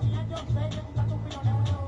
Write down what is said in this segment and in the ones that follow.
Ella yo sé que nunca tu piro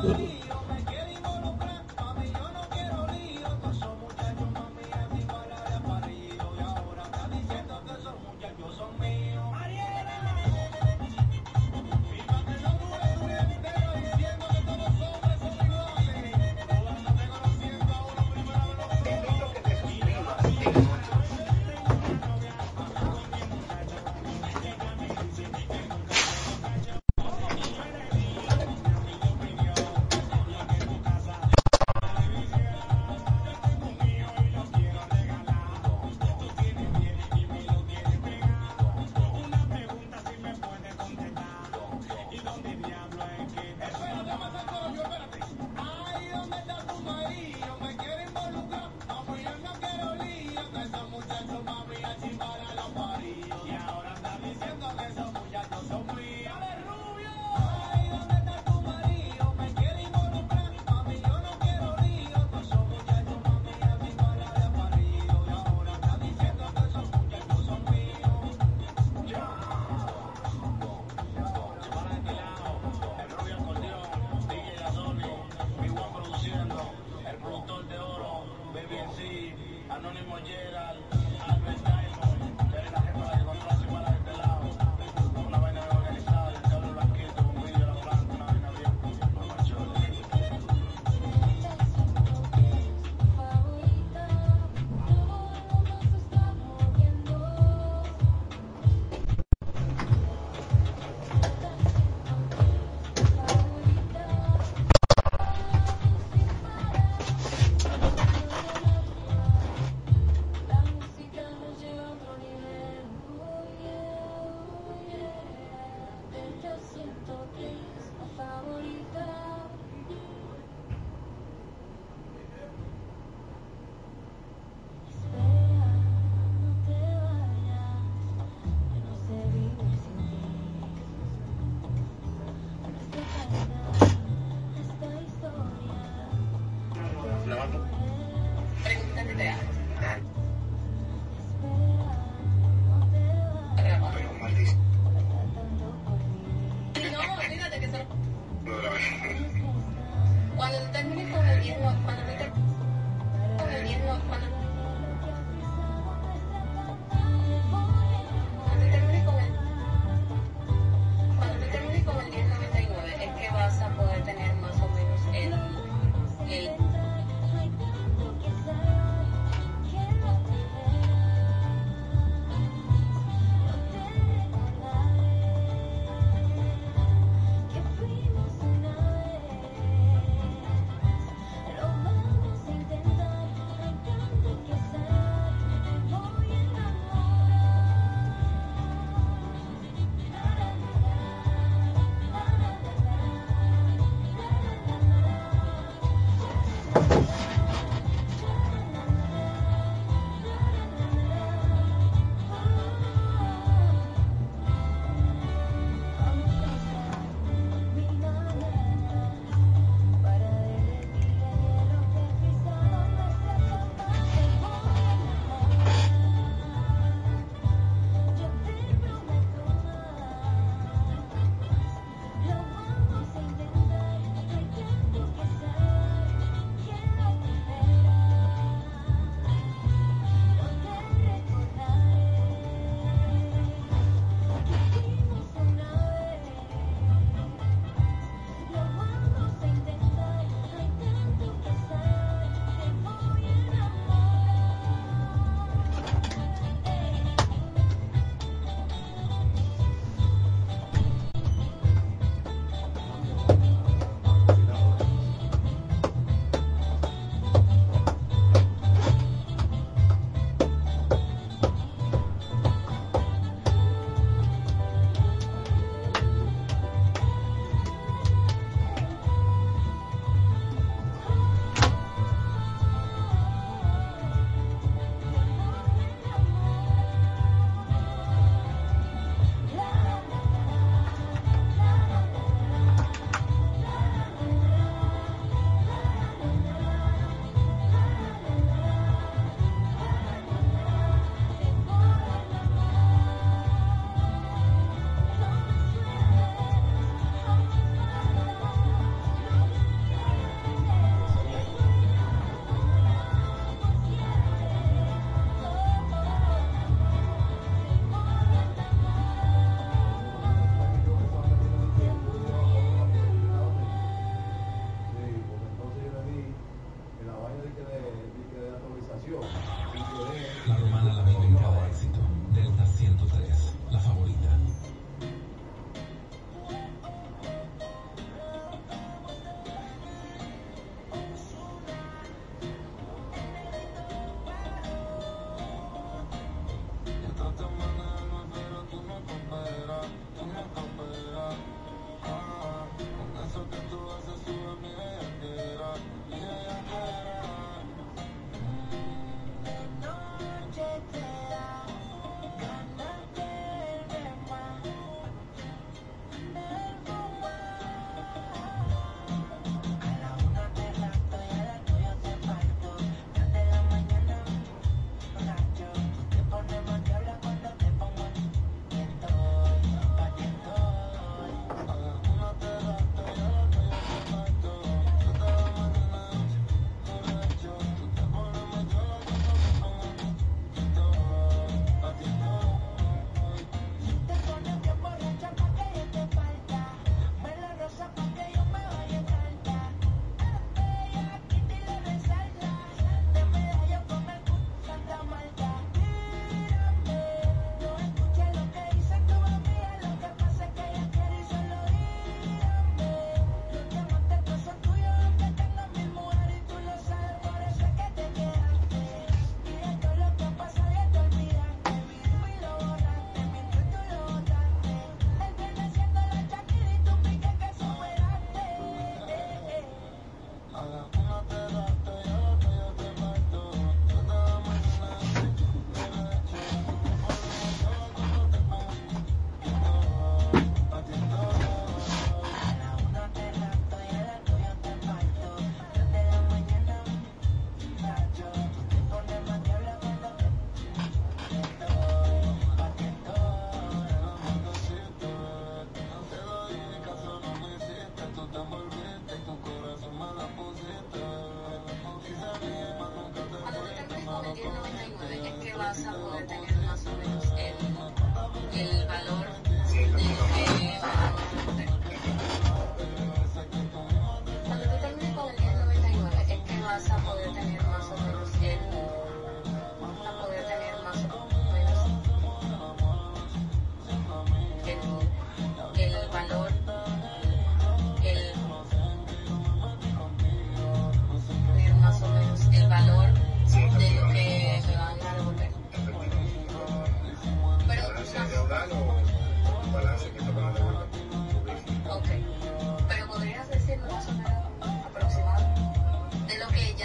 Yeah.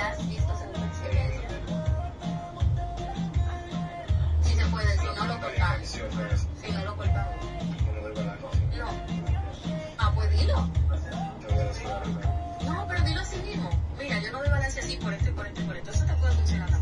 ya listos en su excelencia. Si se puede, si no lo culpamos. Si no lo culpamos. No. Ah, pues dilo. No, pero dilo así mismo. Mira, yo no doy balance así por esto y por esto y por esto. Eso te puede funcionar.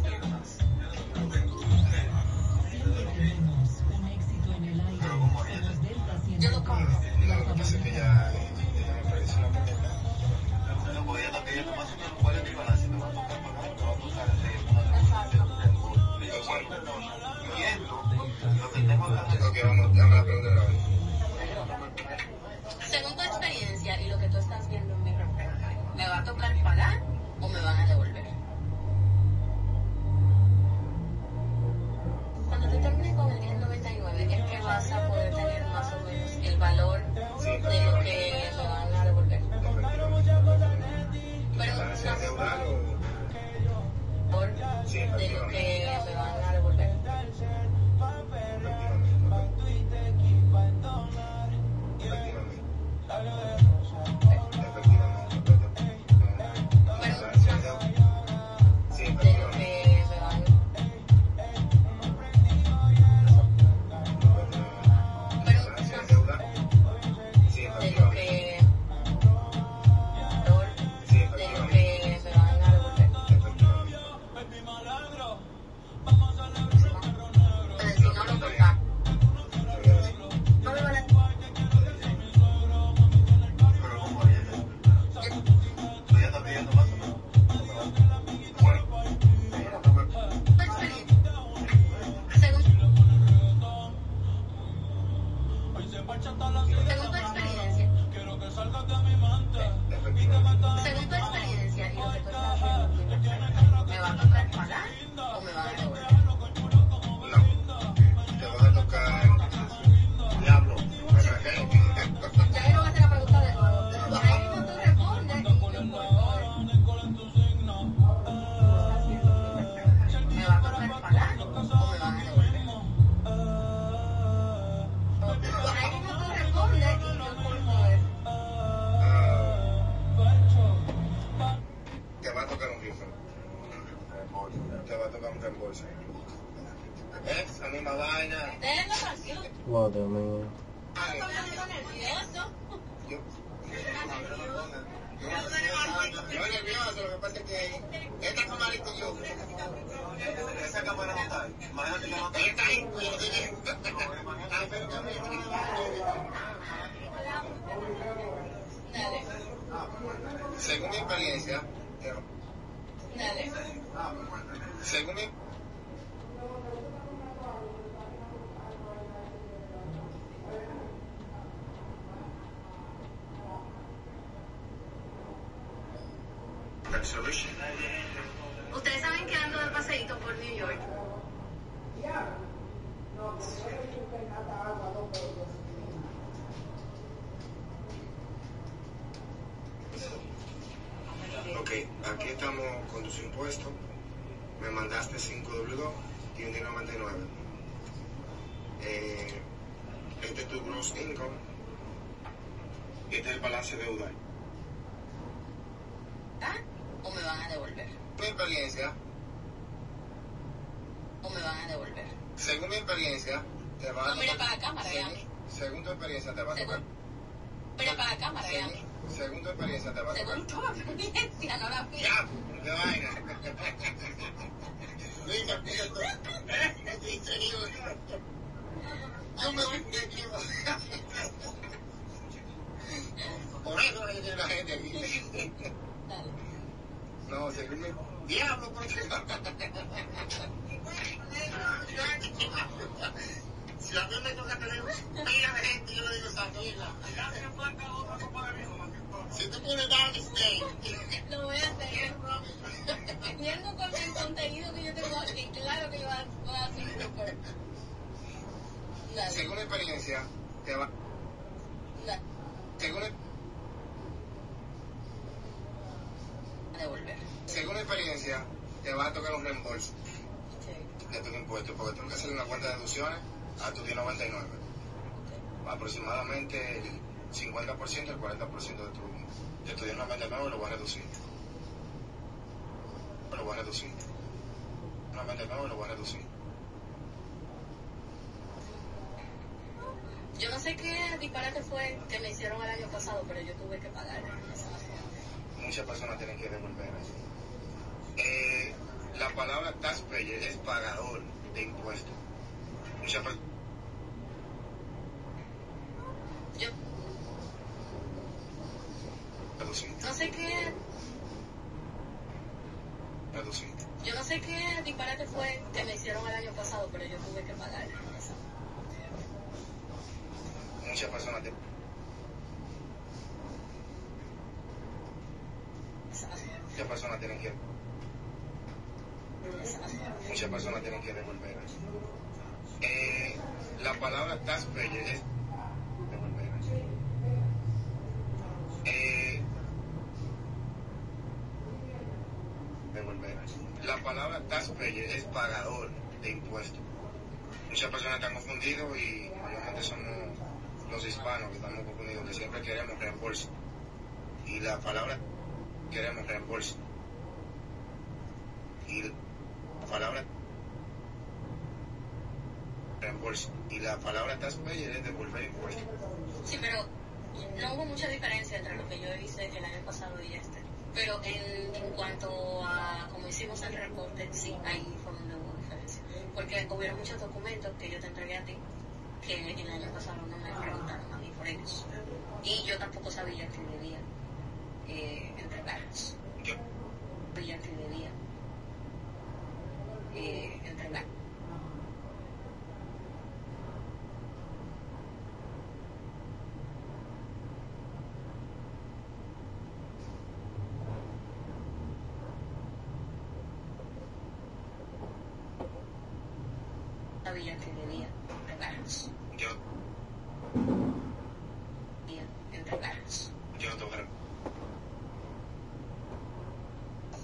hecho todos los días. matar o me van a devolver. Mi experiencia. O me van a devolver. Según mi experiencia, te van a. No, mira para la cámara, según, según tu experiencia, te van a devolver. Mira para la cámara, según, según tu experiencia, te van a devolver. Según tu experiencia, no la mía. Ya, de vaina. Venga, mira. Yo me voy a Por eso hay la gente aquí tal? No, según me... ¡Diablo! Porque... si a me toca tener... Mira, gente, yo le digo esa mierda. Si tú pones down stay. Lo voy a hacer. Viendo con el contenido que yo tengo aquí, claro que yo voy a hacer Según la experiencia, te va... Según la... devolver. Según experiencia, te va a tocar un reembolso de tus impuestos, porque tengo que hacer una cuenta de deducciones a tu 1099. Sí. Aproximadamente el 50%, el 40% de tu, de tu 1099 lo van a reducir. Lo van a reducir. 1099 lo van a reducir. Yo no sé qué disparate fue que me hicieron el año pasado, pero yo tuve que pagar. Muchas personas tienen que devolver. Eh, la palabra taxpayer es pagador de impuestos. Muchas personas Yo no sé qué, yo no sé qué disparate fue que me hicieron el año pasado, pero yo tuve que pagar. Muchas personas tienen muchas personas tienen que muchas personas tienen que devolver. Eh, la palabra taxpayer es devolver. Eh. La palabra taxpayer es pagador de impuestos. Muchas personas están confundidos y mayormente somos los hispanos que estamos confundidos, que siempre queremos reembolso. Y la palabra queremos reembolso. Y la palabra reembolso. Y la palabra taxpayer es devolver impuestos. Sí, pero no hubo mucha diferencia entre lo que yo hice el año pasado y este. Pero en, en cuanto a cómo hicimos el reporte, sí, ahí fue donde hubo diferencia. Porque hubieron muchos documentos que yo te entregué a ti que el año pasado no me preguntaron a mí por ellos. Y yo tampoco sabía que debía eh, entregarlos. Yo, Sabía que debía eh, entregar. Sabía que debía entregarlos. yo, Debía entregarlos. yo no tengo que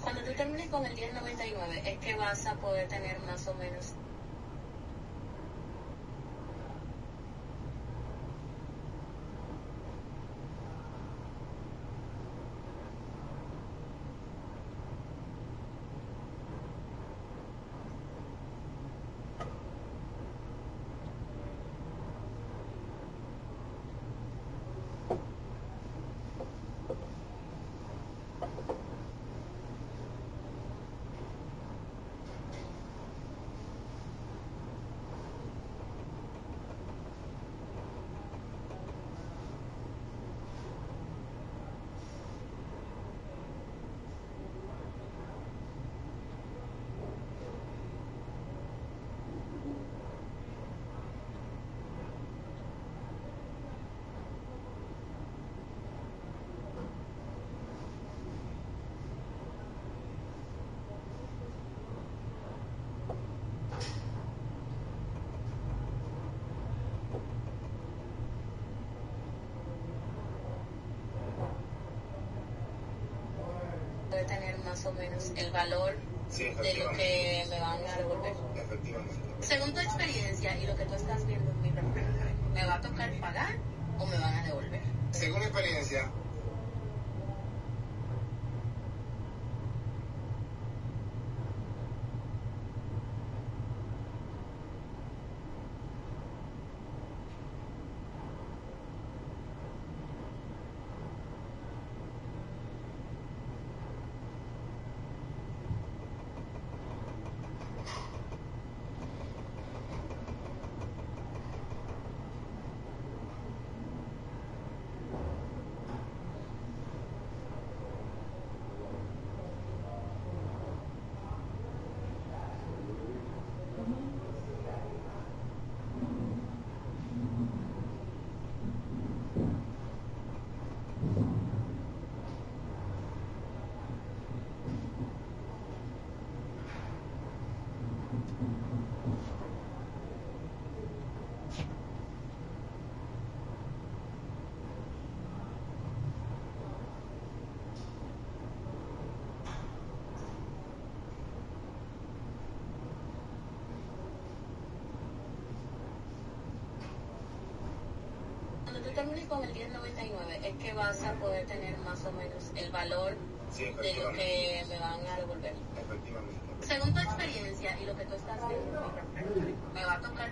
Cuando tú termines con el 1099, es que vas a poder tener más o menos poder tener más o menos el valor Sí, de lo que me van a devolver. Según tu experiencia y lo que tú estás viendo en mi ¿me va a tocar pagar o me van a devolver? Según mi experiencia, Cuando tú termines con el 1099 es que vas a poder tener más o menos el valor Sí, de lo que me van a devolver. Según tu experiencia y lo que tú estás viendo, ¿me va a tocar